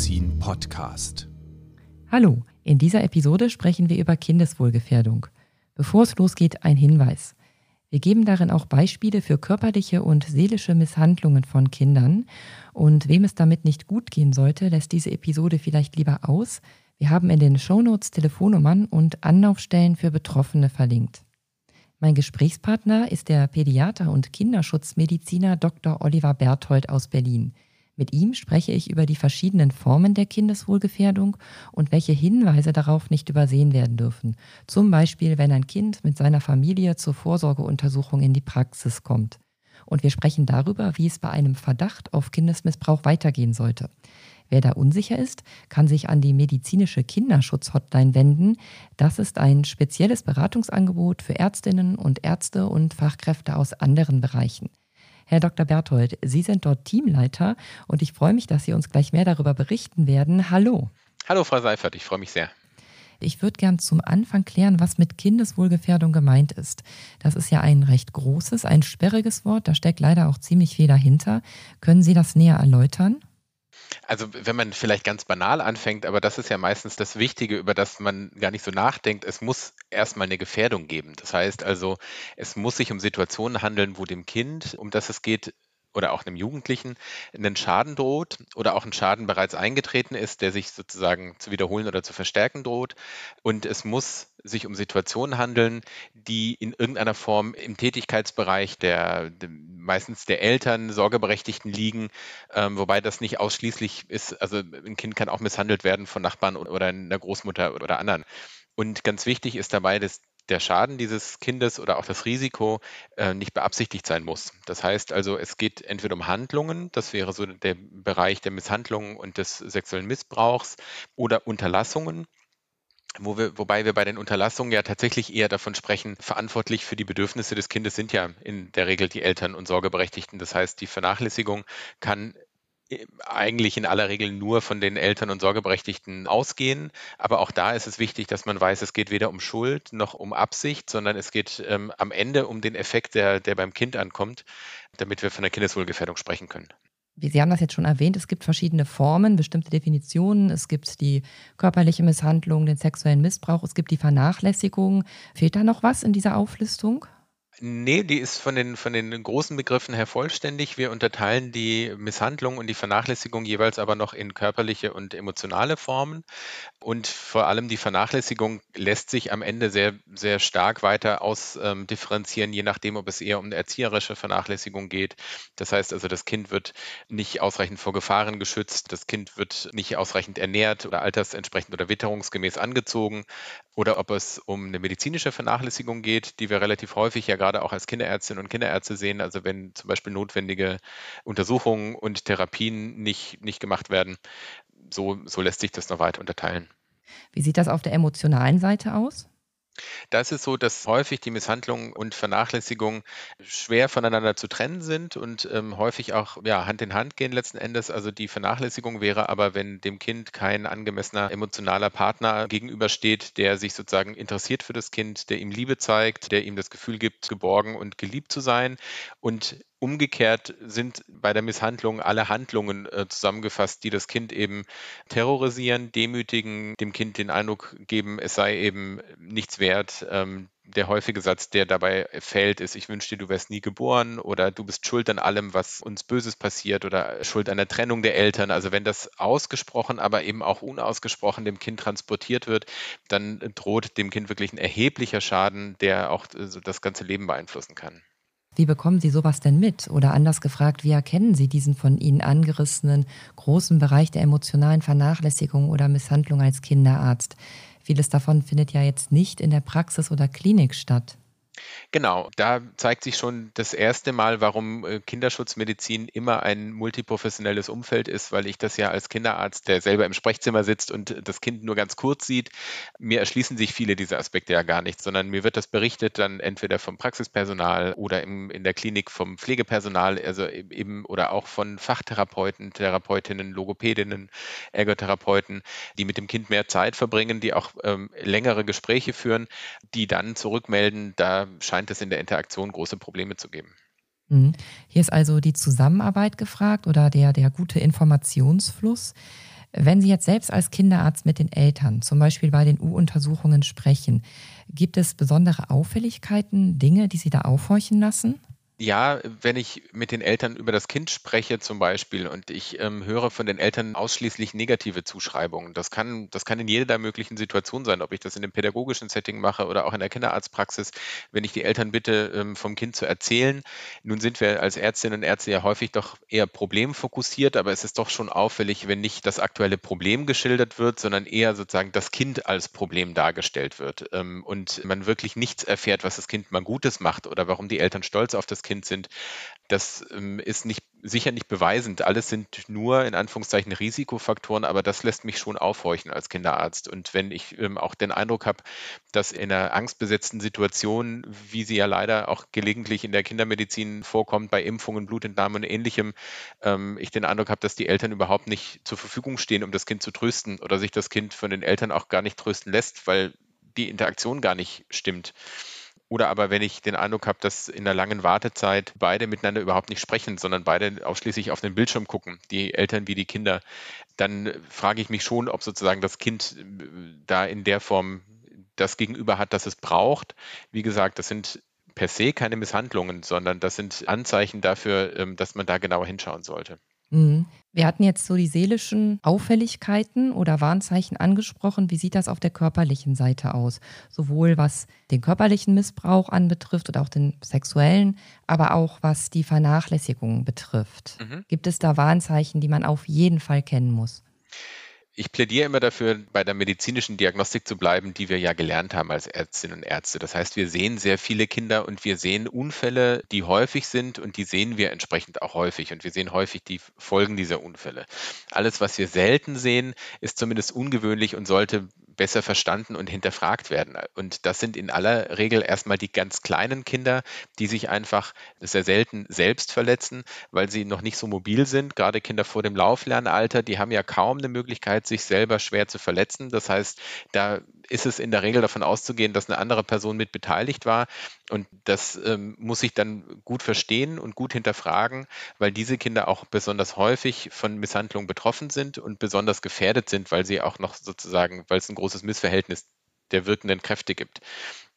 Kinderschutz-Medizin Podcast. Hallo, in dieser Episode sprechen wir über Kindeswohlgefährdung. Bevor es losgeht, ein Hinweis. Wir geben darin auch Beispiele für körperliche und seelische Misshandlungen von Kindern. Und wem es damit nicht gut gehen sollte, lässt diese Episode vielleicht lieber aus. Wir haben in den Shownotes Telefonnummern und Anlaufstellen für Betroffene verlinkt. Mein Gesprächspartner ist der Pädiater und Kinderschutzmediziner Dr. Oliver Berthold aus Berlin. Mit ihm spreche ich über die verschiedenen Formen der Kindeswohlgefährdung und welche Hinweise darauf nicht übersehen werden dürfen. Zum Beispiel, wenn ein Kind mit seiner Familie zur Vorsorgeuntersuchung in die Praxis kommt. Und wir sprechen darüber, wie es bei einem Verdacht auf Kindesmissbrauch weitergehen sollte. Wer da unsicher ist, kann sich an die medizinische Kinderschutz-Hotline wenden. Das ist ein spezielles Beratungsangebot für Ärztinnen und Ärzte und Fachkräfte aus anderen Bereichen. Herr Dr. Berthold, Sie sind dort Teamleiter und ich freue mich, dass Sie uns gleich mehr darüber berichten werden. Hallo. Hallo, Frau Seifert, ich freue mich sehr. Ich würde gern zum Anfang klären, was mit Kindeswohlgefährdung gemeint ist. Das ist ja ein recht großes, ein sperriges Wort, da steckt leider auch ziemlich viel dahinter. Können Sie das näher erläutern? Also wenn man vielleicht ganz banal anfängt, aber das ist ja meistens das Wichtige, über das man gar nicht so nachdenkt, es muss erstmal eine Gefährdung geben. Das heißt also, es muss sich um Situationen handeln, wo dem Kind, um das es geht, oder auch einem Jugendlichen einen Schaden droht oder auch ein Schaden bereits eingetreten ist, der sich sozusagen zu wiederholen oder zu verstärken droht. Und es muss sich um Situationen handeln, die in irgendeiner Form im Tätigkeitsbereich der, der meistens der Eltern, Sorgeberechtigten liegen, ähm, wobei das nicht ausschließlich ist. Also ein Kind kann auch misshandelt werden von Nachbarn oder einer Großmutter oder anderen. Und ganz wichtig ist dabei, dass der Schaden dieses Kindes oder auch das Risiko äh, nicht beabsichtigt sein muss. Das heißt also, es geht entweder um Handlungen, das wäre so der Bereich der Misshandlungen und des sexuellen Missbrauchs, oder Unterlassungen. Wo wir, wobei wir bei den Unterlassungen ja tatsächlich eher davon sprechen, verantwortlich für die Bedürfnisse des Kindes sind ja in der Regel die Eltern und Sorgeberechtigten. Das heißt, die Vernachlässigung kann eigentlich in aller Regel nur von den Eltern und Sorgeberechtigten ausgehen. Aber auch da ist es wichtig, dass man weiß, es geht weder um Schuld noch um Absicht, sondern es geht ähm, am Ende um den Effekt, der, der beim Kind ankommt, damit wir von der Kindeswohlgefährdung sprechen können. Sie haben das jetzt schon erwähnt, es gibt verschiedene Formen, bestimmte Definitionen. Es gibt die körperliche Misshandlung, den sexuellen Missbrauch, es gibt die Vernachlässigung. Fehlt da noch was in dieser Auflistung? Nee, die ist von den, von den großen Begriffen her vollständig. Wir unterteilen die Misshandlung und die Vernachlässigung jeweils aber noch in körperliche und emotionale Formen. Und vor allem die Vernachlässigung lässt sich am Ende sehr, sehr stark weiter ausdifferenzieren, ähm, je nachdem, ob es eher um eine erzieherische Vernachlässigung geht. Das heißt also, das Kind wird nicht ausreichend vor Gefahren geschützt, das Kind wird nicht ausreichend ernährt oder altersentsprechend oder witterungsgemäß angezogen. Oder ob es um eine medizinische Vernachlässigung geht, die wir relativ häufig ja gerade auch als Kinderärztinnen und Kinderärzte sehen. Also wenn zum Beispiel notwendige Untersuchungen und Therapien nicht, nicht gemacht werden, so, so lässt sich das noch weiter unterteilen. Wie sieht das auf der emotionalen Seite aus? Da ist es so, dass häufig die Misshandlung und Vernachlässigung schwer voneinander zu trennen sind und ähm, häufig auch ja, Hand in Hand gehen letzten Endes. Also die Vernachlässigung wäre aber, wenn dem Kind kein angemessener emotionaler Partner gegenübersteht, der sich sozusagen interessiert für das Kind, der ihm Liebe zeigt, der ihm das Gefühl gibt, geborgen und geliebt zu sein und Umgekehrt sind bei der Misshandlung alle Handlungen äh, zusammengefasst, die das Kind eben terrorisieren, demütigen, dem Kind den Eindruck geben, es sei eben nichts wert. Ähm, der häufige Satz, der dabei fällt, ist, ich wünsche dir, du wärst nie geboren oder du bist schuld an allem, was uns Böses passiert oder schuld an der Trennung der Eltern. Also wenn das ausgesprochen, aber eben auch unausgesprochen dem Kind transportiert wird, dann droht dem Kind wirklich ein erheblicher Schaden, der auch äh, das ganze Leben beeinflussen kann. Wie bekommen Sie sowas denn mit? Oder anders gefragt, wie erkennen Sie diesen von Ihnen angerissenen großen Bereich der emotionalen Vernachlässigung oder Misshandlung als Kinderarzt? Vieles davon findet ja jetzt nicht in der Praxis oder Klinik statt. Genau, da zeigt sich schon das erste Mal, warum äh, Kinderschutzmedizin immer ein multiprofessionelles Umfeld ist, weil ich das ja als Kinderarzt, der selber im Sprechzimmer sitzt und das Kind nur ganz kurz sieht, mir erschließen sich viele dieser Aspekte ja gar nicht, sondern mir wird das berichtet dann entweder vom Praxispersonal oder im, in der Klinik vom Pflegepersonal, also e-, eben oder auch von Fachtherapeuten, Therapeutinnen, Logopädinnen, Ergotherapeuten, die mit dem Kind mehr Zeit verbringen, die auch ähm, längere Gespräche führen, die dann zurückmelden, da scheint es in der Interaktion große Probleme zu geben. Mhm. Hier ist also die Zusammenarbeit gefragt oder der, der gute Informationsfluss. Wenn Sie jetzt selbst als Kinderarzt mit den Eltern, zum Beispiel bei den U-Untersuchungen sprechen, gibt es besondere Auffälligkeiten, Dinge, die Sie da aufhorchen lassen? Ja, wenn ich mit den Eltern über das Kind spreche zum Beispiel und ich ähm, höre von den Eltern ausschließlich negative Zuschreibungen, das kann, das kann in jeder möglichen Situation sein, ob ich das in einem pädagogischen Setting mache oder auch in der Kinderarztpraxis, wenn ich die Eltern bitte, ähm, vom Kind zu erzählen. Nun sind wir als Ärztinnen und Ärzte ja häufig doch eher problemfokussiert, aber es ist doch schon auffällig, wenn nicht das aktuelle Problem geschildert wird, sondern eher sozusagen das Kind als Problem dargestellt wird ähm, und man wirklich nichts erfährt, was das Kind mal Gutes macht oder warum die Eltern stolz auf das Kind Kind sind, das ähm, ist nicht, sicher nicht beweisend. Alles sind nur in Anführungszeichen Risikofaktoren, aber das lässt mich schon aufhorchen als Kinderarzt. Und wenn ich ähm, auch den Eindruck habe, dass in einer angstbesetzten Situation, wie sie ja leider auch gelegentlich in der Kindermedizin vorkommt, bei Impfungen, Blutentnahme und ähnlichem, ähm, ich den Eindruck habe, dass die Eltern überhaupt nicht zur Verfügung stehen, um das Kind zu trösten oder sich das Kind von den Eltern auch gar nicht trösten lässt, weil die Interaktion gar nicht stimmt. Oder aber wenn ich den Eindruck habe, dass in der langen Wartezeit beide miteinander überhaupt nicht sprechen, sondern beide ausschließlich auf den Bildschirm gucken, die Eltern wie die Kinder, dann frage ich mich schon, ob sozusagen das Kind äh, da in der Form das Gegenüber hat, das es braucht. Wie gesagt, das sind per se keine Misshandlungen, sondern das sind Anzeichen dafür, ähm, dass man da genauer hinschauen sollte. Mhm. Wir hatten jetzt so die seelischen Auffälligkeiten oder Warnzeichen angesprochen. Wie sieht das auf der körperlichen Seite aus? Sowohl was den körperlichen Missbrauch anbetrifft oder auch den sexuellen, aber auch was die Vernachlässigung betrifft. Mhm. Gibt es da Warnzeichen, die man auf jeden Fall kennen muss? Ich plädiere immer dafür, bei der medizinischen Diagnostik zu bleiben, die wir ja gelernt haben als Ärztinnen und Ärzte. Das heißt, wir sehen sehr viele Kinder und wir sehen Unfälle, die häufig sind und die sehen wir entsprechend auch häufig und wir sehen häufig die Folgen dieser Unfälle. Alles, was wir selten sehen, ist zumindest ungewöhnlich und sollte besser verstanden und hinterfragt werden. Und das sind in aller Regel erstmal die ganz kleinen Kinder, die sich einfach sehr selten selbst verletzen, weil sie noch nicht so mobil sind. Gerade Kinder vor dem Lauflernalter, die haben ja kaum eine Möglichkeit, sich selber schwer zu verletzen. Das heißt, da ist es in der Regel davon auszugehen, dass eine andere Person mit beteiligt war. Und das ähm, muss ich dann gut verstehen und gut hinterfragen, weil diese Kinder auch besonders häufig von Misshandlungen betroffen sind und besonders gefährdet sind, weil sie auch noch sozusagen, weil es ein großes Missverhältnis der wirkenden Kräfte gibt.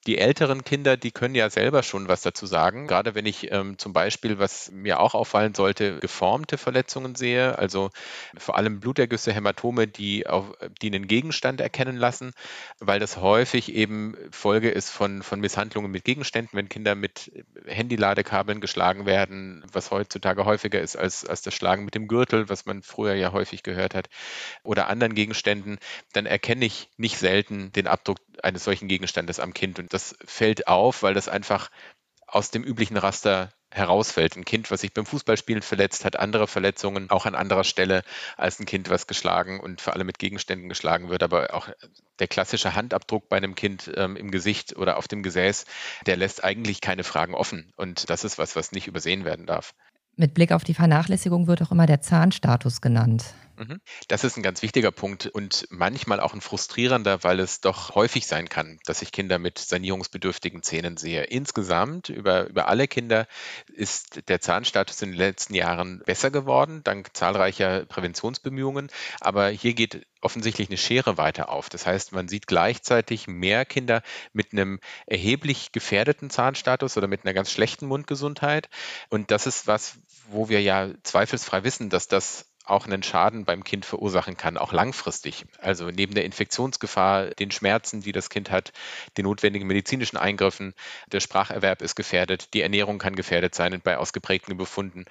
Die älteren Kinder, die können ja selber schon was dazu sagen. Gerade wenn ich ähm, zum Beispiel, was mir auch auffallen sollte, geformte Verletzungen sehe, also vor allem Blutergüsse, Hämatome, die, auf, die einen Gegenstand erkennen lassen, weil das häufig eben Folge ist von, von Misshandlungen mit Gegenständen, wenn Kinder mit Handyladekabeln geschlagen werden, was heutzutage häufiger ist als, als das Schlagen mit dem Gürtel, was man früher ja häufig gehört hat, oder anderen Gegenständen, dann erkenne ich nicht selten den Abdruck eines solchen Gegenstandes am Kind. Und das fällt auf, weil das einfach aus dem üblichen Raster herausfällt. Ein Kind, was sich beim Fußballspielen verletzt, hat andere Verletzungen, auch an anderer Stelle als ein Kind, was geschlagen und vor allem mit Gegenständen geschlagen wird. Aber auch der klassische Handabdruck bei einem Kind ähm, im Gesicht oder auf dem Gesäß, der lässt eigentlich keine Fragen offen. Und das ist was, was nicht übersehen werden darf. Mit Blick auf die Vernachlässigung wird auch immer der Zahnstatus genannt. Mhm. Das ist ein ganz wichtiger Punkt und manchmal auch ein frustrierender, weil es doch häufig sein kann, dass ich Kinder mit sanierungsbedürftigen Zähnen sehe. Insgesamt über, über alle Kinder ist der Zahnstatus in den letzten Jahren besser geworden, dank zahlreicher Präventionsbemühungen. Aber hier geht offensichtlich eine Schere weiter auf. Das heißt, man sieht gleichzeitig mehr Kinder mit einem erheblich gefährdeten Zahnstatus oder mit einer ganz schlechten Mundgesundheit. Und das ist was, wo wir ja zweifelsfrei wissen, dass das auch einen Schaden beim Kind verursachen kann, auch langfristig. Also neben der Infektionsgefahr, den Schmerzen, die das Kind hat, den notwendigen medizinischen Eingriffen, der Spracherwerb ist gefährdet, die Ernährung kann gefährdet sein bei ausgeprägten Befunden.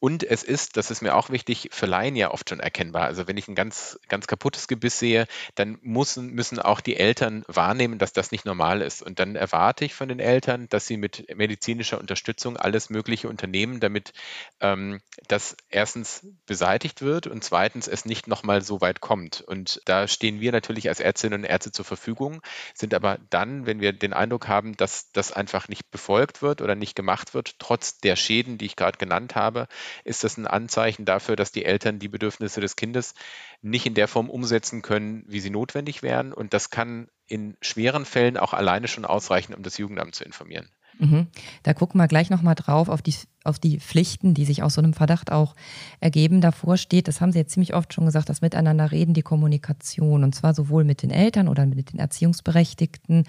Und es ist, das ist mir auch wichtig, für Laien ja oft schon erkennbar. Also wenn ich ein ganz, ganz kaputtes Gebiss sehe, dann müssen, müssen auch die Eltern wahrnehmen, dass das nicht normal ist. Und dann erwarte ich von den Eltern, dass sie mit medizinischer Unterstützung alles Mögliche unternehmen, damit ähm, das erstens beseitigt gemacht wird und zweitens es nicht nochmal so weit kommt. Und da stehen wir natürlich als Ärztinnen und Ärzte zur Verfügung, sind aber dann, wenn wir den Eindruck haben, dass das einfach nicht befolgt wird oder nicht gemacht wird, trotz der Schäden, die ich gerade genannt habe, ist das ein Anzeichen dafür, dass die Eltern die Bedürfnisse des Kindes nicht in der Form umsetzen können, wie sie notwendig wären. Und das kann in schweren Fällen auch alleine schon ausreichen, um das Jugendamt zu informieren. Mhm. Da gucken wir gleich nochmal drauf auf die, auf die Pflichten, die sich aus so einem Verdacht auch ergeben. Davor steht, das haben Sie jetzt ziemlich oft schon gesagt, das Miteinander reden, die Kommunikation. Und zwar sowohl mit den Eltern oder mit den Erziehungsberechtigten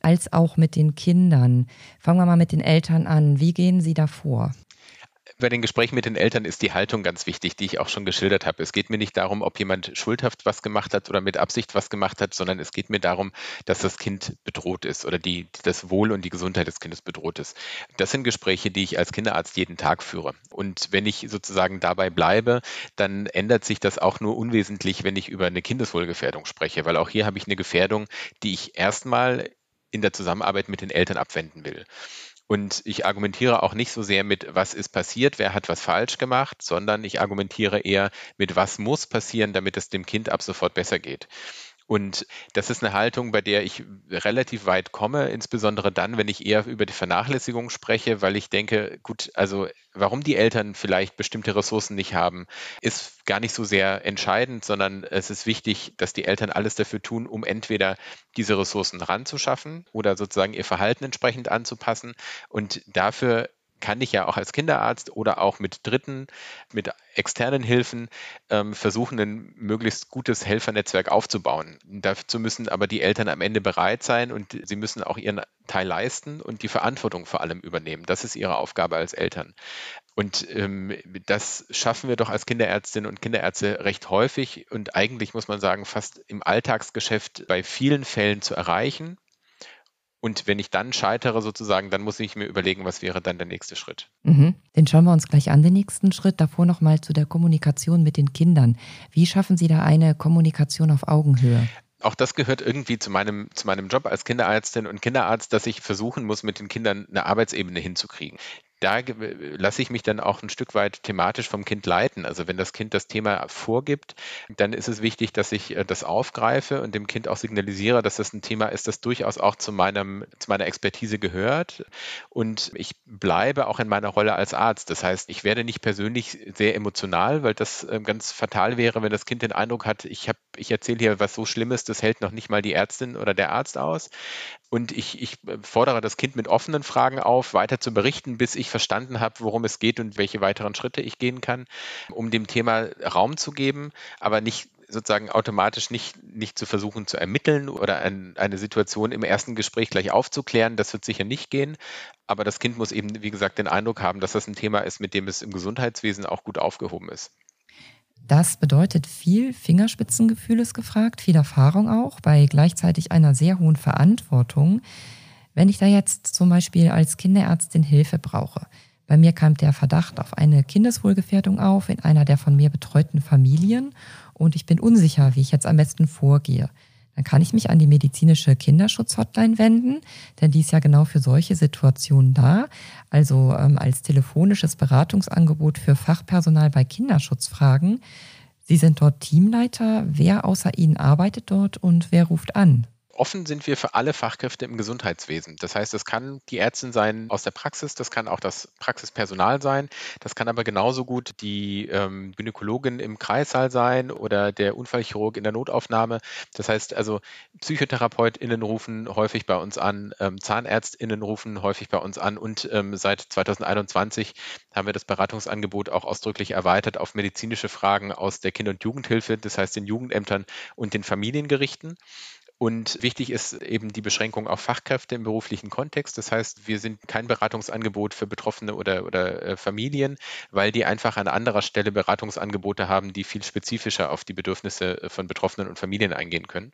als auch mit den Kindern. Fangen wir mal mit den Eltern an. Wie gehen Sie da vor? Bei den Gesprächen mit den Eltern ist die Haltung ganz wichtig, die ich auch schon geschildert habe. Es geht mir nicht darum, ob jemand schuldhaft was gemacht hat oder mit Absicht was gemacht hat, sondern es geht mir darum, dass das Kind bedroht ist oder die, das Wohl und die Gesundheit des Kindes bedroht ist. Das sind Gespräche, die ich als Kinderarzt jeden Tag führe. Und wenn ich sozusagen dabei bleibe, dann ändert sich das auch nur unwesentlich, wenn ich über eine Kindeswohlgefährdung spreche, weil auch hier habe ich eine Gefährdung, die ich erstmal in der Zusammenarbeit mit den Eltern abwenden will. Und ich argumentiere auch nicht so sehr mit, was ist passiert, wer hat was falsch gemacht, sondern ich argumentiere eher mit, was muss passieren, damit es dem Kind ab sofort besser geht. Und das ist eine Haltung, bei der ich relativ weit komme, insbesondere dann, wenn ich eher über die Vernachlässigung spreche, weil ich denke, gut, also warum die Eltern vielleicht bestimmte Ressourcen nicht haben, ist gar nicht so sehr entscheidend, sondern es ist wichtig, dass die Eltern alles dafür tun, um entweder diese Ressourcen ranzuschaffen oder sozusagen ihr Verhalten entsprechend anzupassen. Und dafür kann ich ja auch als Kinderarzt oder auch mit Dritten, mit externen Hilfen ähm, versuchen, ein möglichst gutes Helfernetzwerk aufzubauen. Dazu müssen aber die Eltern am Ende bereit sein und sie müssen auch ihren Teil leisten und die Verantwortung vor allem übernehmen. Das ist ihre Aufgabe als Eltern. Und ähm, das schaffen wir doch als Kinderärztinnen und Kinderärzte recht häufig und eigentlich muss man sagen, fast im Alltagsgeschäft bei vielen Fällen zu erreichen. Und wenn ich dann scheitere sozusagen, dann muss ich mir überlegen, was wäre dann der nächste Schritt. Mhm. Den schauen wir uns gleich an, den nächsten Schritt. Davor nochmal zu der Kommunikation mit den Kindern. Wie schaffen Sie da eine Kommunikation auf Augenhöhe? auch das gehört irgendwie zu meinem, zu meinem Job als Kinderärztin und Kinderarzt, dass ich versuchen muss, mit den Kindern eine Arbeitsebene hinzukriegen da lasse ich mich dann auch ein Stück weit thematisch vom Kind leiten. Also wenn das Kind das Thema vorgibt, dann ist es wichtig, dass ich äh, das aufgreife und dem Kind auch signalisiere, dass das ein Thema ist, das durchaus auch zu, meinem, zu meiner Expertise gehört. Und ich bleibe auch in meiner Rolle als Arzt. Das heißt, ich werde nicht persönlich sehr emotional, weil das ähm, ganz fatal wäre, wenn das Kind den Eindruck hat, ich, hab, ich erzähle hier was so Schlimmes, das hält noch nicht mal die Ärztin oder der Arzt aus. Und ich, ich fordere das Kind mit offenen Fragen auf, weiter zu berichten, bis ich verstanden habe, worum es geht und welche weiteren Schritte ich gehen kann, um dem Thema Raum zu geben, aber nicht sozusagen automatisch nicht, nicht zu versuchen zu ermitteln oder ein, eine Situation im ersten Gespräch gleich aufzuklären. Das wird sicher nicht gehen. Aber das Kind muss eben, wie gesagt, den Eindruck haben, dass das ein Thema ist, mit dem es im Gesundheitswesen auch gut aufgehoben ist. Das bedeutet viel Fingerspitzengefühl ist gefragt, viel Erfahrung auch, bei gleichzeitig einer sehr hohen Verantwortung. Wenn ich da jetzt zum Beispiel als Kinderärztin Hilfe brauche, bei mir kam der Verdacht auf eine Kindeswohlgefährdung auf in einer der von mir betreuten Familien und ich bin unsicher, wie ich jetzt am besten vorgehe dann kann ich mich an die medizinische Kinderschutzhotline wenden, denn die ist ja genau für solche Situationen da, also ähm, als telefonisches Beratungsangebot für Fachpersonal bei Kinderschutzfragen. Sie sind dort Teamleiter. Wer außer Ihnen arbeitet dort und wer ruft an? Offen sind wir für alle Fachkräfte im Gesundheitswesen. Das heißt, es kann die Ärztin sein aus der Praxis, das kann auch das Praxispersonal sein, das kann aber genauso gut die ähm, Gynäkologin im Kreissaal sein oder der Unfallchirurg in der Notaufnahme. Das heißt also, PsychotherapeutInnen rufen häufig bei uns an, ähm, ZahnärztInnen rufen häufig bei uns an und ähm, seit 2021 haben wir das Beratungsangebot auch ausdrücklich erweitert auf medizinische Fragen aus der Kinder- und Jugendhilfe, das heißt den Jugendämtern und den Familiengerichten. Und wichtig ist eben die Beschränkung auf Fachkräfte im beruflichen Kontext. Das heißt, wir sind kein Beratungsangebot für Betroffene oder, oder äh, Familien, weil die einfach an anderer Stelle Beratungsangebote haben, die viel spezifischer auf die Bedürfnisse von Betroffenen und Familien eingehen können.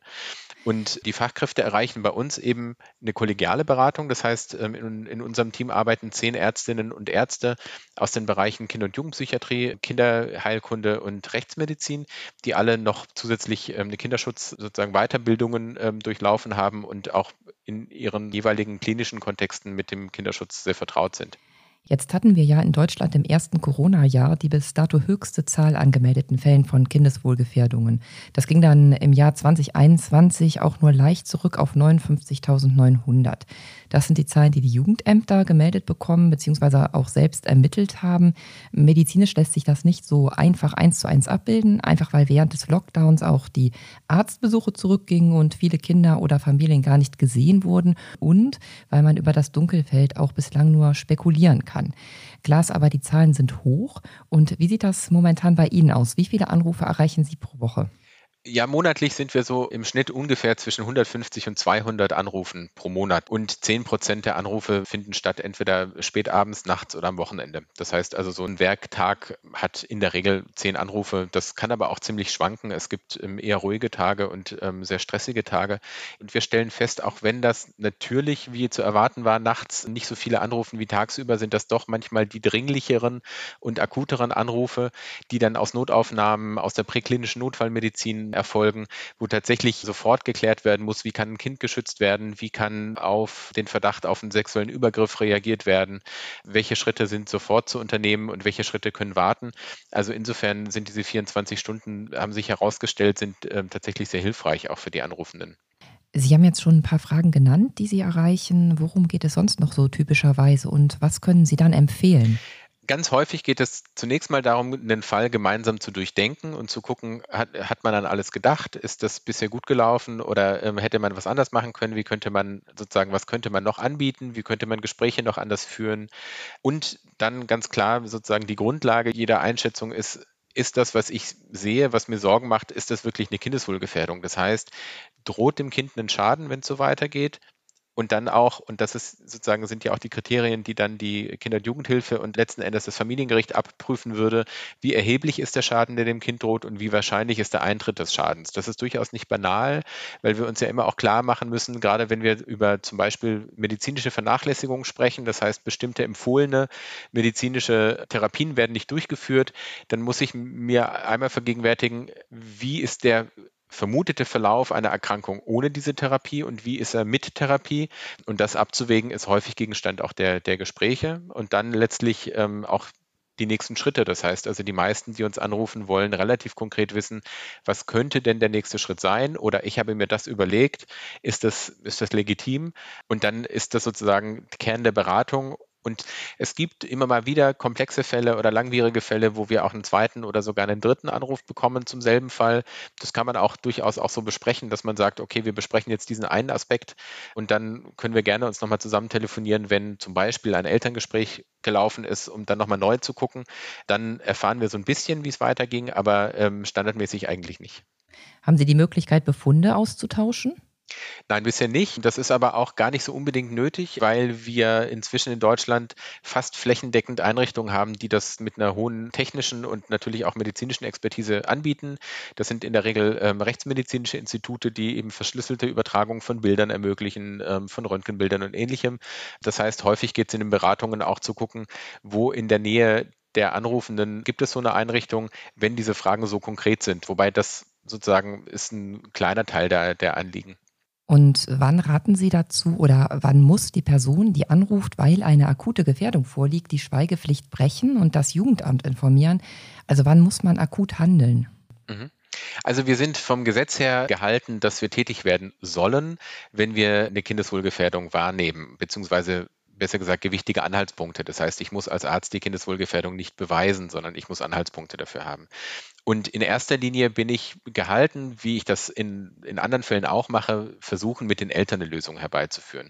Und die Fachkräfte erreichen bei uns eben eine kollegiale Beratung. Das heißt, ähm, in, in unserem Team arbeiten zehn Ärztinnen und Ärzte aus den Bereichen Kinder- und Jugendpsychiatrie, Kinderheilkunde und Rechtsmedizin, die alle noch zusätzlich ähm, eine Kinderschutz sozusagen Weiterbildungen ähm, durchlaufen haben und auch in ihren jeweiligen klinischen Kontexten mit dem Kinderschutz sehr vertraut sind. Jetzt hatten wir ja in Deutschland im ersten Corona-Jahr die bis dato höchste Zahl angemeldeten Fällen von Kindeswohlgefährdungen. Das ging dann im Jahr 2021 auch nur leicht zurück auf 59.900. Das sind die Zahlen, die die Jugendämter gemeldet bekommen, beziehungsweise auch selbst ermittelt haben. Medizinisch lässt sich das nicht so einfach eins zu eins abbilden, einfach weil während des Lockdowns auch die Arztbesuche zurückgingen und viele Kinder oder Familien gar nicht gesehen wurden und weil man über das Dunkelfeld auch bislang nur spekulieren kann. Klar ist aber, die Zahlen sind hoch. Und wie sieht das momentan bei Ihnen aus? Wie viele Anrufe erreichen Sie pro Woche? Ja, monatlich sind wir so im Schnitt ungefähr zwischen 150 und 200 Anrufen pro Monat. Und 10 Prozent der Anrufe finden statt entweder spät abends, nachts oder am Wochenende. Das heißt also, so ein Werktag hat in der Regel 10 Anrufe. Das kann aber auch ziemlich schwanken. Es gibt ähm, eher ruhige Tage und ähm, sehr stressige Tage. Und wir stellen fest, auch wenn das natürlich, wie zu erwarten war, nachts nicht so viele Anrufen wie tagsüber, sind das doch manchmal die dringlicheren und akuteren Anrufe, die dann aus Notaufnahmen, aus der präklinischen Notfallmedizin erfolgen, wo tatsächlich sofort geklärt werden muss, wie kann ein Kind geschützt werden, wie kann auf den Verdacht auf einen sexuellen Übergriff reagiert werden, welche Schritte sind sofort zu unternehmen und welche Schritte können warten. Also insofern sind diese 24 Stunden, haben sich herausgestellt, sind äh, tatsächlich sehr hilfreich auch für die Anrufenden. Sie haben jetzt schon ein paar Fragen genannt, die Sie erreichen. Worum geht es sonst noch so typischerweise und was können Sie dann empfehlen? Ganz häufig geht es zunächst mal darum, den Fall gemeinsam zu durchdenken und zu gucken, hat, hat man an alles gedacht? Ist das bisher gut gelaufen oder ähm, hätte man was anders machen können? Wie könnte man sozusagen, was könnte man noch anbieten? Wie könnte man Gespräche noch anders führen? Und dann ganz klar sozusagen die Grundlage jeder Einschätzung ist, ist das, was ich sehe, was mir Sorgen macht, ist das wirklich eine Kindeswohlgefährdung? Das heißt, droht dem Kind einen Schaden, wenn es so weitergeht? Und dann auch, und das ist sozusagen sind ja auch die Kriterien, die dann die Kinder- und Jugendhilfe und letzten Endes das Familiengericht abprüfen würde, wie erheblich ist der Schaden, der dem Kind droht und wie wahrscheinlich ist der Eintritt des Schadens. Das ist durchaus nicht banal, weil wir uns ja immer auch klar machen müssen, gerade wenn wir über zum Beispiel medizinische Vernachlässigung sprechen, das heißt bestimmte empfohlene medizinische Therapien werden nicht durchgeführt, dann muss ich mir einmal vergegenwärtigen, wie ist der vermutete Verlauf einer Erkrankung ohne diese Therapie und wie ist er mit Therapie. Und das abzuwägen ist häufig Gegenstand auch der, der Gespräche und dann letztlich ähm, auch die nächsten Schritte. Das heißt also, die meisten, die uns anrufen, wollen relativ konkret wissen, was könnte denn der nächste Schritt sein? Oder ich habe mir das überlegt, ist das, ist das legitim? Und dann ist das sozusagen Kern der Beratung und es gibt immer mal wieder komplexe Fälle oder langwierige Fälle, wo wir auch einen zweiten oder sogar einen dritten Anruf bekommen zum selben Fall. Das kann man auch durchaus auch so besprechen, dass man sagt, okay, wir besprechen jetzt diesen einen Aspekt und dann können wir gerne uns nochmal zusammen telefonieren, wenn zum Beispiel ein Elterngespräch gelaufen ist, um dann nochmal neu zu gucken. Dann erfahren wir so ein bisschen, wie es weiterging, aber ähm, standardmäßig eigentlich nicht. Haben Sie die Möglichkeit, Befunde auszutauschen? Nein, bisher nicht. Das ist aber auch gar nicht so unbedingt nötig, weil wir inzwischen in Deutschland fast flächendeckend Einrichtungen haben, die das mit einer hohen technischen und natürlich auch medizinischen Expertise anbieten. Das sind in der Regel ähm, rechtsmedizinische Institute, die eben verschlüsselte Übertragung von Bildern ermöglichen, ähm, von Röntgenbildern und ähnlichem. Das heißt, häufig geht es in den Beratungen auch zu gucken, wo in der Nähe der Anrufenden gibt es so eine Einrichtung, wenn diese Fragen so konkret sind. Wobei das sozusagen ist ein kleiner Teil der, der Anliegen. Und wann raten Sie dazu oder wann muss die Person, die anruft, weil eine akute Gefährdung vorliegt, die Schweigepflicht brechen und das Jugendamt informieren? Also wann muss man akut handeln? Mhm. Also wir sind vom Gesetz her gehalten, dass wir tätig werden sollen, wenn wir eine Kindeswohlgefährdung wahrnehmen, beziehungsweise besser gesagt gewichtige Anhaltspunkte. Das heißt, ich muss als Arzt die Kindeswohlgefährdung nicht beweisen, sondern ich muss Anhaltspunkte dafür haben. Und in erster Linie bin ich gehalten, wie ich das in, in anderen Fällen auch mache, versuchen, mit den Eltern eine Lösung herbeizuführen.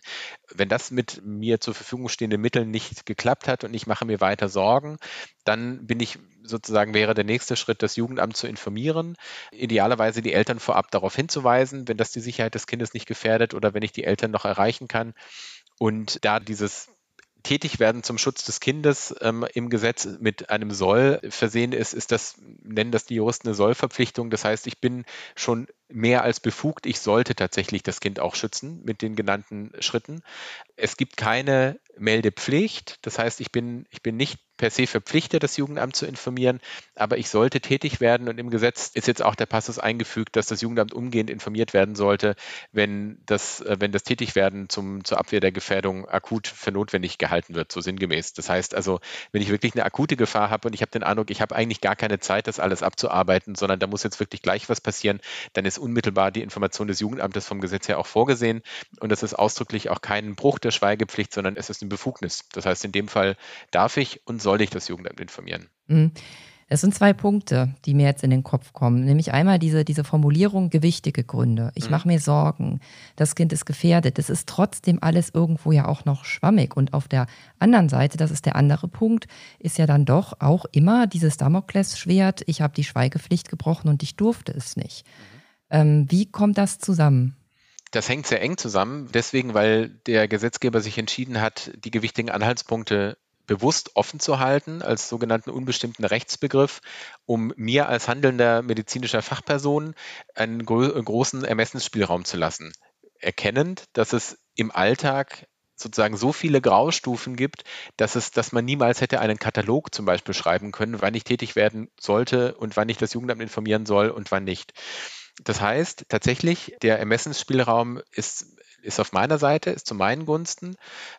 Wenn das mit mir zur Verfügung stehenden Mitteln nicht geklappt hat und ich mache mir weiter Sorgen, dann bin ich sozusagen wäre der nächste Schritt, das Jugendamt zu informieren, idealerweise die Eltern vorab darauf hinzuweisen, wenn das die Sicherheit des Kindes nicht gefährdet oder wenn ich die Eltern noch erreichen kann. Und da dieses tätig werden zum Schutz des Kindes ähm, im Gesetz mit einem Soll versehen ist, ist das, nennen das die Juristen eine Sollverpflichtung. Das heißt, ich bin schon mehr als befugt. Ich sollte tatsächlich das Kind auch schützen mit den genannten Schritten. Es gibt keine Meldepflicht. Das heißt, ich bin, ich bin nicht per se verpflichtet, das Jugendamt zu informieren, aber ich sollte tätig werden und im Gesetz ist jetzt auch der Passus eingefügt, dass das Jugendamt umgehend informiert werden sollte, wenn das, äh, wenn das Tätigwerden zum, zur Abwehr der Gefährdung akut für notwendig gehalten wird, so sinngemäß. Das heißt also, wenn ich wirklich eine akute Gefahr habe und ich habe den Eindruck, ich habe eigentlich gar keine Zeit, das alles abzuarbeiten, sondern da muss jetzt wirklich gleich was passieren, dann ist unmittelbar die Information des Jugendamtes vom Gesetz her auch vorgesehen und das ist ausdrücklich auch kein Bruch der Schweigepflicht, sondern es ist eine Befugnis. Das heißt, in dem Fall darf ich und soll ich das Jugendamt informieren. Mhm. Es sind zwei Punkte, die mir jetzt in den Kopf kommen. Nämlich einmal diese, diese Formulierung gewichtige Gründe. Ich mhm. mache mir Sorgen, das Kind ist gefährdet. Es ist trotzdem alles irgendwo ja auch noch schwammig. Und auf der anderen Seite, das ist der andere Punkt, ist ja dann doch auch immer dieses Damoklesschwert, ich habe die Schweigepflicht gebrochen und ich durfte es nicht. Mhm. Ähm, wie kommt das zusammen? Das hängt sehr eng zusammen, deswegen, weil der Gesetzgeber sich entschieden hat, die gewichtigen Anhaltspunkte bewusst offen zu halten als sogenannten unbestimmten Rechtsbegriff, um mir als handelnder medizinischer Fachperson einen gro großen Ermessensspielraum zu lassen. Erkennend, dass es im Alltag sozusagen so viele Graustufen gibt, dass es, dass man niemals hätte einen Katalog zum Beispiel schreiben können, wann ich tätig werden sollte und wann ich das Jugendamt informieren soll und wann nicht. Das heißt, tatsächlich, der Ermessensspielraum ist, ist auf meiner Seite, ist zu meinen Gunsten.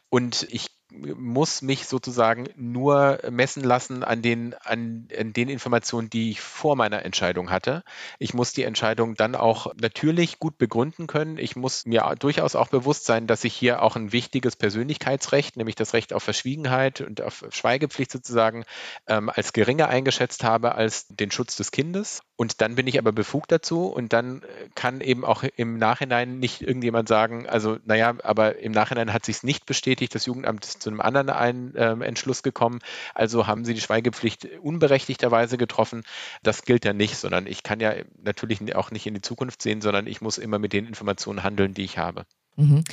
Und ich muss mich sozusagen nur messen lassen an den, an, an, den Informationen, die ich vor meiner Entscheidung hatte. Ich muss die Entscheidung dann auch natürlich gut begründen können. Ich muss mir durchaus auch bewusst sein, dass ich hier auch ein wichtiges Persönlichkeitsrecht, nämlich das Recht auf Verschwiegenheit und auf Schweigepflicht sozusagen, ähm, als geringer eingeschätzt habe als den Schutz des Kindes. Und dann bin ich aber befugt dazu und dann kann eben auch im Nachhinein nicht irgendjemand sagen, also naja, aber im Nachhinein hat sich es nicht bestätigt, das Jugendamt ist zu einem anderen ein, äh, Entschluss gekommen. Also haben sie die Schweigepflicht unberechtigterweise getroffen. Das gilt ja nicht, sondern ich kann ja natürlich auch nicht in die Zukunft sehen, sondern ich muss immer mit den Informationen handeln, die ich habe. Mhm.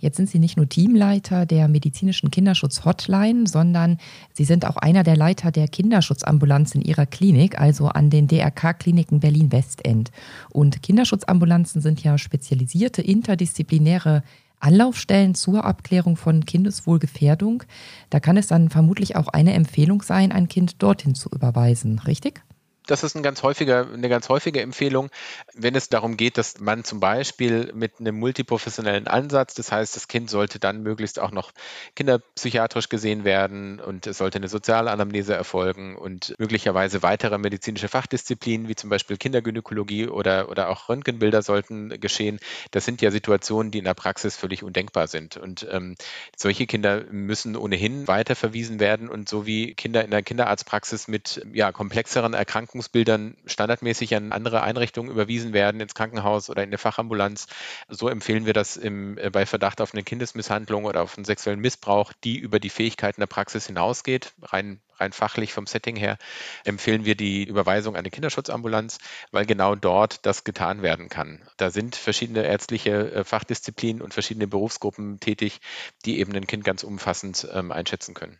Jetzt sind Sie nicht nur Teamleiter der medizinischen Kinderschutz-Hotline, sondern Sie sind auch einer der Leiter der Kinderschutzambulanz in Ihrer Klinik, also an den DRK-Kliniken Berlin-Westend. Und Kinderschutzambulanzen sind ja spezialisierte interdisziplinäre Anlaufstellen zur Abklärung von Kindeswohlgefährdung. Da kann es dann vermutlich auch eine Empfehlung sein, ein Kind dorthin zu überweisen, richtig? Das ist ein ganz häufiger, eine ganz häufige Empfehlung, wenn es darum geht, dass man zum Beispiel mit einem multiprofessionellen Ansatz, das heißt, das Kind sollte dann möglichst auch noch kinderpsychiatrisch gesehen werden und es sollte eine soziale Anamnese erfolgen und möglicherweise weitere medizinische Fachdisziplinen wie zum Beispiel Kindergynäkologie oder, oder auch Röntgenbilder sollten geschehen. Das sind ja Situationen, die in der Praxis völlig undenkbar sind. Und ähm, solche Kinder müssen ohnehin weiterverwiesen werden und so wie Kinder in der Kinderarztpraxis mit ja, komplexeren Erkrankungen Erkrankungsbildern standardmäßig an andere Einrichtungen überwiesen werden, ins Krankenhaus oder in der Fachambulanz. So empfehlen wir das im, äh, bei Verdacht auf eine Kindesmisshandlung oder auf einen sexuellen Missbrauch, die über die Fähigkeiten der Praxis hinausgeht, rein rein fachlich vom Setting her, empfehlen wir die Überweisung an eine Kinderschutzambulanz, weil genau dort das getan werden kann. Da sind verschiedene ärztliche äh, Fachdisziplinen und verschiedene Berufsgruppen tätig, die eben ein Kind ganz umfassend ähm, einschätzen können.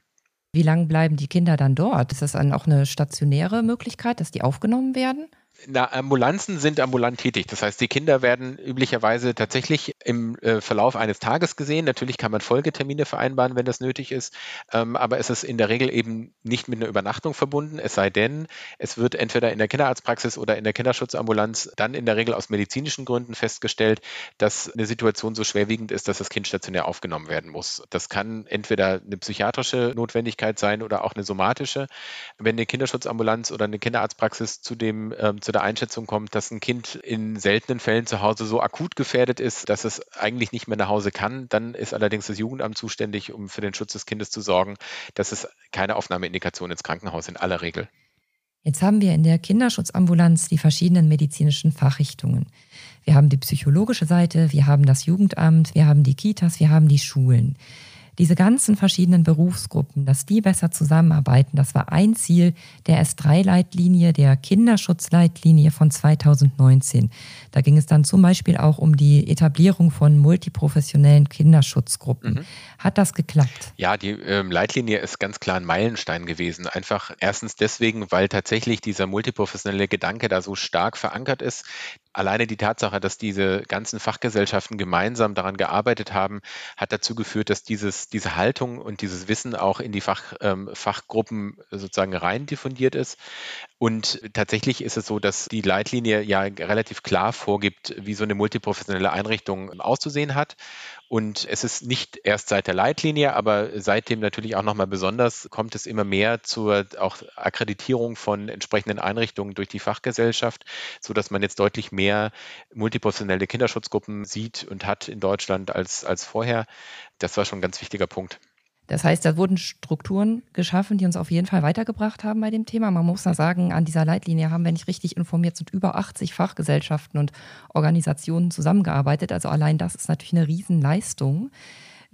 Wie lange bleiben die Kinder dann dort? Ist das dann auch eine stationäre Möglichkeit, dass die aufgenommen werden? Na, Ambulanzen sind ambulant tätig. Das heißt, die Kinder werden üblicherweise tatsächlich im äh, Verlauf eines Tages gesehen. Natürlich kann man Folgetermine vereinbaren, wenn das nötig ist. Ähm, aber es ist in der Regel eben nicht mit einer Übernachtung verbunden. Es sei denn, es wird entweder in der Kinderarztpraxis oder in der Kinderschutzambulanz dann in der Regel aus medizinischen Gründen festgestellt, dass eine Situation so schwerwiegend ist, dass das Kind stationär aufgenommen werden muss. Das kann entweder eine psychiatrische Notwendigkeit sein oder auch eine somatische. Wenn eine Kinderschutzambulanz oder eine Kinderarztpraxis zu dem ähm, zu der Einschätzung kommt, dass ein Kind in seltenen Fällen zu Hause so akut gefährdet ist, dass es eigentlich nicht mehr nach Hause kann, dann ist allerdings das Jugendamt zuständig, um für den Schutz des Kindes zu sorgen. Das ist keine Aufnahmeindikation ins Krankenhaus in aller Regel. Jetzt haben wir in der Kinderschutzambulanz die verschiedenen medizinischen Fachrichtungen. Wir haben die psychologische Seite, wir haben das Jugendamt, wir haben die Kitas, wir haben die Schulen diese ganzen verschiedenen Berufsgruppen, dass die besser zusammenarbeiten, das war ein Ziel der S3-Leitlinie, der Kinderschutzleitlinie von 2019. Da ging es dann zum Beispiel auch um die Etablierung von multiprofessionellen Kinderschutzgruppen. Mhm. Hat das geklappt? Ja, die ähm, Leitlinie ist ganz klar ein Meilenstein gewesen. Einfach erstens deswegen, weil tatsächlich dieser multiprofessionelle Gedanke da so stark verankert ist alleine die Tatsache, dass diese ganzen Fachgesellschaften gemeinsam daran gearbeitet haben, hat dazu geführt, dass dieses, diese Haltung und dieses Wissen auch in die Fach, ähm, Fachgruppen sozusagen rein diffundiert ist. Und tatsächlich ist es so, dass die Leitlinie ja relativ klar vorgibt, wie so eine multiprofessionelle Einrichtung auszusehen hat. Und es ist nicht erst seit der Leitlinie, aber seitdem natürlich auch nochmal besonders kommt es immer mehr zur auch Akkreditierung von entsprechenden Einrichtungen durch die Fachgesellschaft, sodass man jetzt deutlich mehr multiprofessionelle Kinderschutzgruppen sieht und hat in Deutschland als, als vorher. Das war schon ein ganz wichtiger Punkt. Das heißt, da wurden Strukturen geschaffen, die uns auf jeden Fall weitergebracht haben bei dem Thema. Man muss da sagen, an dieser Leitlinie haben wir nicht richtig informiert, sind über 80 Fachgesellschaften und Organisationen zusammengearbeitet. Also allein das ist natürlich eine Riesenleistung.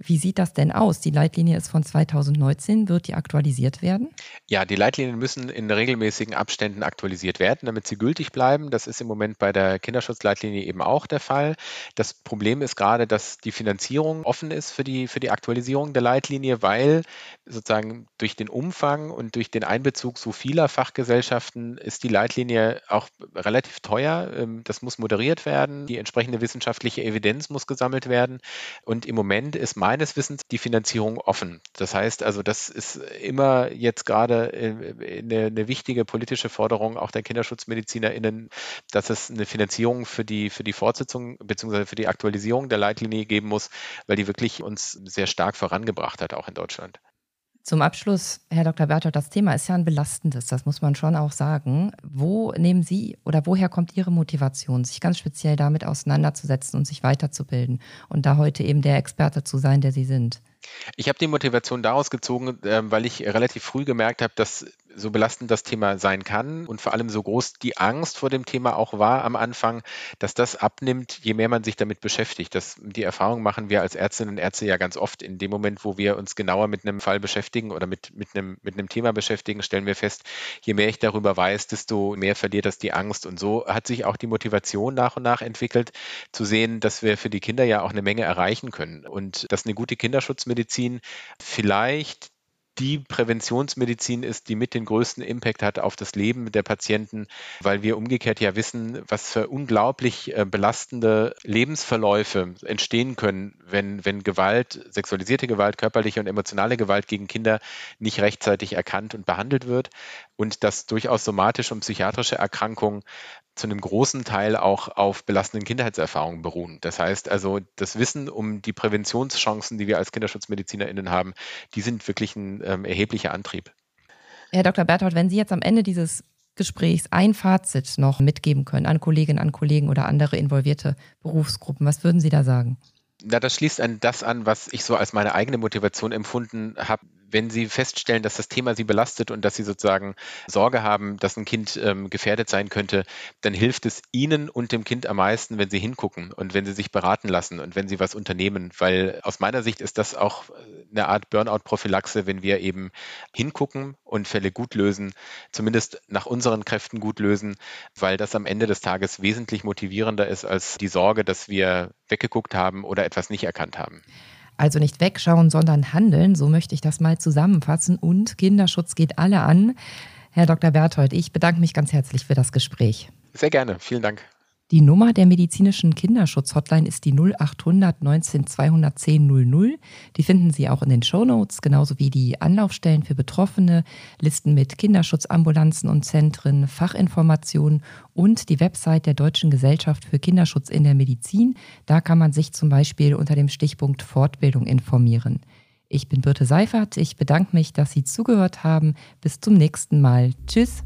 Wie sieht das denn aus? Die Leitlinie ist von 2019. Wird die aktualisiert werden? Ja, die Leitlinien müssen in regelmäßigen Abständen aktualisiert werden, damit sie gültig bleiben. Das ist im Moment bei der Kinderschutzleitlinie eben auch der Fall. Das Problem ist gerade, dass die Finanzierung offen ist für die, für die Aktualisierung der Leitlinie, weil sozusagen durch den Umfang und durch den Einbezug so vieler Fachgesellschaften ist die Leitlinie auch relativ teuer. Ähm, das muss moderiert werden. Die entsprechende wissenschaftliche Evidenz muss gesammelt werden. Und im Moment ist meist meines Wissens die Finanzierung offen. Das heißt also, das ist immer jetzt gerade äh, eine, eine wichtige politische Forderung auch der KinderschutzmedizinerInnen, dass es eine Finanzierung für die, für die Fortsetzung bzw. für die Aktualisierung der Leitlinie geben muss, weil die wirklich uns sehr stark vorangebracht hat, auch in Deutschland. Zum Abschluss, Herr Dr. Berthold, das Thema ist ja ein belastendes, das muss man schon auch sagen. Wo nehmen Sie oder woher kommt Ihre Motivation, sich ganz speziell damit auseinanderzusetzen und sich weiterzubilden und da heute eben der Experte zu sein, der Sie sind? Ich habe die Motivation daraus gezogen, ähm, weil ich relativ früh gemerkt habe, dass so belastend das Thema sein kann und vor allem so groß die Angst vor dem Thema auch war am Anfang, dass das abnimmt, je mehr man sich damit beschäftigt. Das, die Erfahrung machen wir als Ärztinnen und Ärzte ja ganz oft. In dem Moment, wo wir uns genauer mit einem Fall beschäftigen oder mit, mit, einem, mit einem Thema beschäftigen, stellen wir fest, je mehr ich darüber weiß, desto mehr verliert das die Angst. Und so hat sich auch die Motivation nach und nach entwickelt, zu sehen, dass wir für die Kinder ja auch eine Menge erreichen können und dass eine gute Kinderschutzmittel Rechtsmedizin vielleicht die Präventionsmedizin ist, die mit den größten Impact hat auf das Leben der Patienten, weil wir umgekehrt ja wissen, was für unglaublich äh, belastende Lebensverläufe entstehen können, wenn, wenn Gewalt, sexualisierte Gewalt, körperliche und emotionale Gewalt gegen Kinder nicht rechtzeitig erkannt und behandelt wird und dass durchaus somatische und psychiatrische Erkrankungen zu einem großen Teil auch auf belastenden Kindheitserfahrungen beruhen. Das heißt also, das Wissen um die Präventionschancen, die wir als KinderschutzmedizinerInnen haben, die sind wirklich ein ähm, erheblicher Antrieb. Herr Dr. Berthold, wenn Sie jetzt am Ende dieses Gesprächs ein Fazit noch mitgeben können an Kolleginnen, an Kollegen oder andere involvierte Berufsgruppen, was würden Sie da sagen? Na, das schließt an das an, was ich so als meine eigene Motivation empfunden habe, wenn Sie feststellen, dass das Thema Sie belastet und dass Sie sozusagen Sorge haben, dass ein Kind ähm, gefährdet sein könnte, dann hilft es Ihnen und dem Kind am meisten, wenn Sie hingucken und wenn Sie sich beraten lassen und wenn Sie was unternehmen. Weil aus meiner Sicht ist das auch eine Art Burnout-Prophylaxe, wenn wir eben hingucken und Fälle gut lösen, zumindest nach unseren Kräften gut lösen, weil das am Ende des Tages wesentlich motivierender ist als die Sorge, dass wir weggeguckt haben oder etwas nicht erkannt haben. Also nicht wegschauen, sondern handeln, so möchte ich das mal zusammenfassen. Und Kinderschutz geht alle an. Herr Dr. Berthold, ich bedanke mich ganz herzlich für das Gespräch. Sehr gerne, vielen Dank. Die Nummer der medizinischen Kinderschutzhotline ist die 0800 19 210 00. Die finden Sie auch in den Show Notes, genauso wie die Anlaufstellen für Betroffene, Listen mit Kinderschutzambulanzen und Zentren, Fachinformationen und die Website der Deutschen Gesellschaft für Kinderschutz in der Medizin. Da kann man sich zum Beispiel unter dem Stichpunkt Fortbildung informieren. Ich bin Birte Seifert. Ich bedanke mich, dass Sie zugehört haben. Bis zum nächsten Mal. Tschüss.